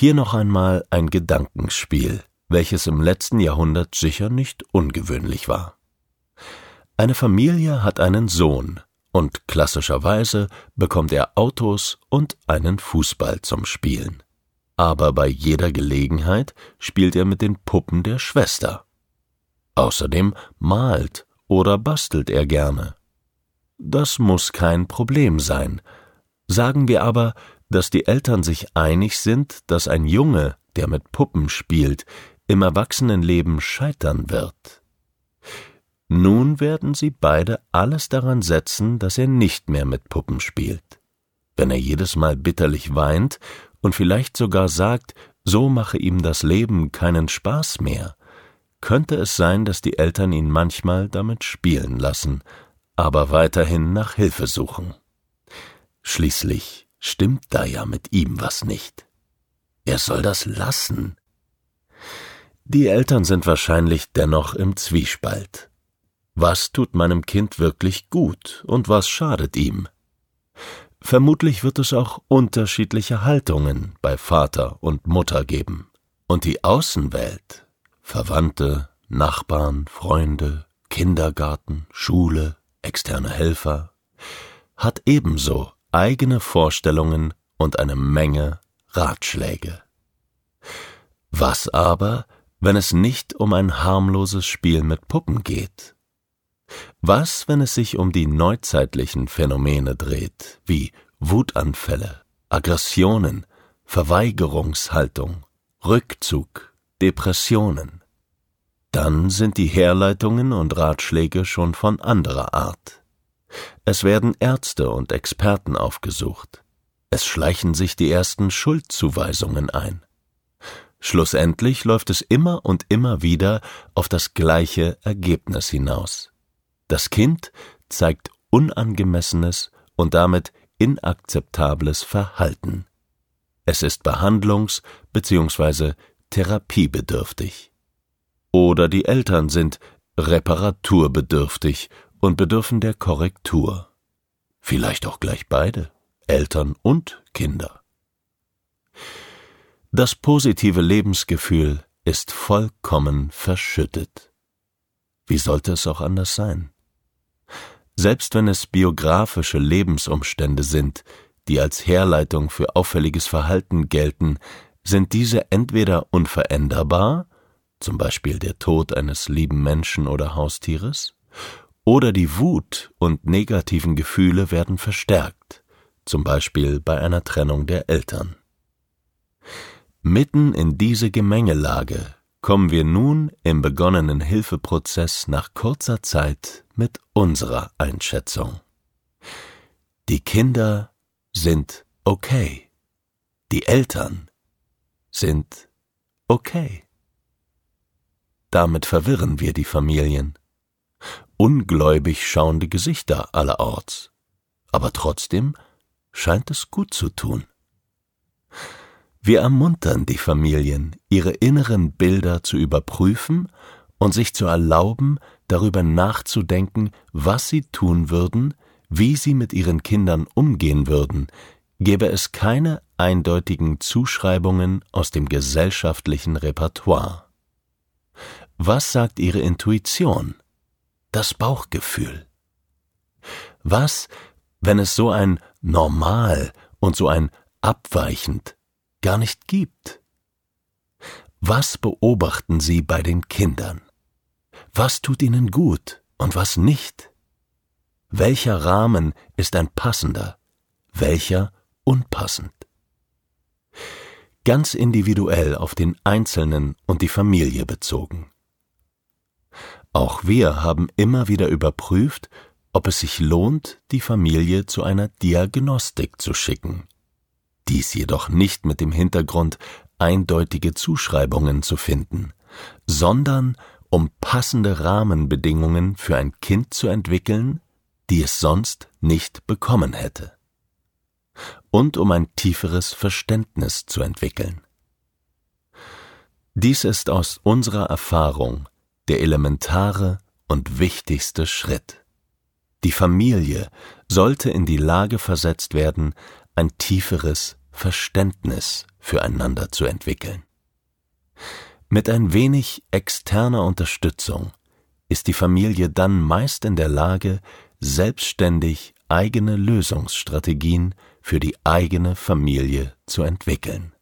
Hier noch einmal ein Gedankenspiel, welches im letzten Jahrhundert sicher nicht ungewöhnlich war. Eine Familie hat einen Sohn, und klassischerweise bekommt er Autos und einen Fußball zum Spielen. Aber bei jeder Gelegenheit spielt er mit den Puppen der Schwester. Außerdem malt oder bastelt er gerne. Das muss kein Problem sein. Sagen wir aber, dass die Eltern sich einig sind, dass ein Junge, der mit Puppen spielt, im Erwachsenenleben scheitern wird. Nun werden sie beide alles daran setzen, dass er nicht mehr mit Puppen spielt. Wenn er jedes Mal bitterlich weint und vielleicht sogar sagt, so mache ihm das Leben keinen Spaß mehr, könnte es sein, dass die Eltern ihn manchmal damit spielen lassen, aber weiterhin nach Hilfe suchen. Schließlich stimmt da ja mit ihm was nicht. Er soll das lassen. Die Eltern sind wahrscheinlich dennoch im Zwiespalt. Was tut meinem Kind wirklich gut und was schadet ihm? Vermutlich wird es auch unterschiedliche Haltungen bei Vater und Mutter geben. Und die Außenwelt, Verwandte, Nachbarn, Freunde, Kindergarten, Schule, externe Helfer, hat ebenso eigene Vorstellungen und eine Menge Ratschläge. Was aber, wenn es nicht um ein harmloses Spiel mit Puppen geht? Was, wenn es sich um die neuzeitlichen Phänomene dreht, wie Wutanfälle, Aggressionen, Verweigerungshaltung, Rückzug, Depressionen? Dann sind die Herleitungen und Ratschläge schon von anderer Art. Es werden Ärzte und Experten aufgesucht. Es schleichen sich die ersten Schuldzuweisungen ein. Schlussendlich läuft es immer und immer wieder auf das gleiche Ergebnis hinaus. Das Kind zeigt unangemessenes und damit inakzeptables Verhalten. Es ist behandlungs- bzw. therapiebedürftig. Oder die Eltern sind reparaturbedürftig und bedürfen der Korrektur. Vielleicht auch gleich beide, Eltern und Kinder. Das positive Lebensgefühl ist vollkommen verschüttet. Wie sollte es auch anders sein? Selbst wenn es biografische Lebensumstände sind, die als Herleitung für auffälliges Verhalten gelten, sind diese entweder unveränderbar, zum Beispiel der Tod eines lieben Menschen oder Haustieres, oder die Wut und negativen Gefühle werden verstärkt, zum Beispiel bei einer Trennung der Eltern. Mitten in diese Gemengelage kommen wir nun im begonnenen Hilfeprozess nach kurzer Zeit mit unserer Einschätzung. Die Kinder sind okay. Die Eltern sind okay. Damit verwirren wir die Familien. Ungläubig schauen die Gesichter allerorts. Aber trotzdem scheint es gut zu tun. Wir ermuntern die Familien, ihre inneren Bilder zu überprüfen und sich zu erlauben, darüber nachzudenken, was sie tun würden, wie sie mit ihren Kindern umgehen würden, gäbe es keine eindeutigen Zuschreibungen aus dem gesellschaftlichen Repertoire. Was sagt Ihre Intuition? Das Bauchgefühl. Was, wenn es so ein normal und so ein abweichend gar nicht gibt? Was beobachten Sie bei den Kindern? Was tut ihnen gut und was nicht? Welcher Rahmen ist ein passender, welcher unpassend? Ganz individuell auf den Einzelnen und die Familie bezogen. Auch wir haben immer wieder überprüft, ob es sich lohnt, die Familie zu einer Diagnostik zu schicken. Dies jedoch nicht mit dem Hintergrund, eindeutige Zuschreibungen zu finden, sondern um passende Rahmenbedingungen für ein Kind zu entwickeln, die es sonst nicht bekommen hätte. Und um ein tieferes Verständnis zu entwickeln. Dies ist aus unserer Erfahrung der elementare und wichtigste Schritt. Die Familie sollte in die Lage versetzt werden, ein tieferes Verständnis füreinander zu entwickeln. Mit ein wenig externer Unterstützung ist die Familie dann meist in der Lage, selbstständig eigene Lösungsstrategien für die eigene Familie zu entwickeln.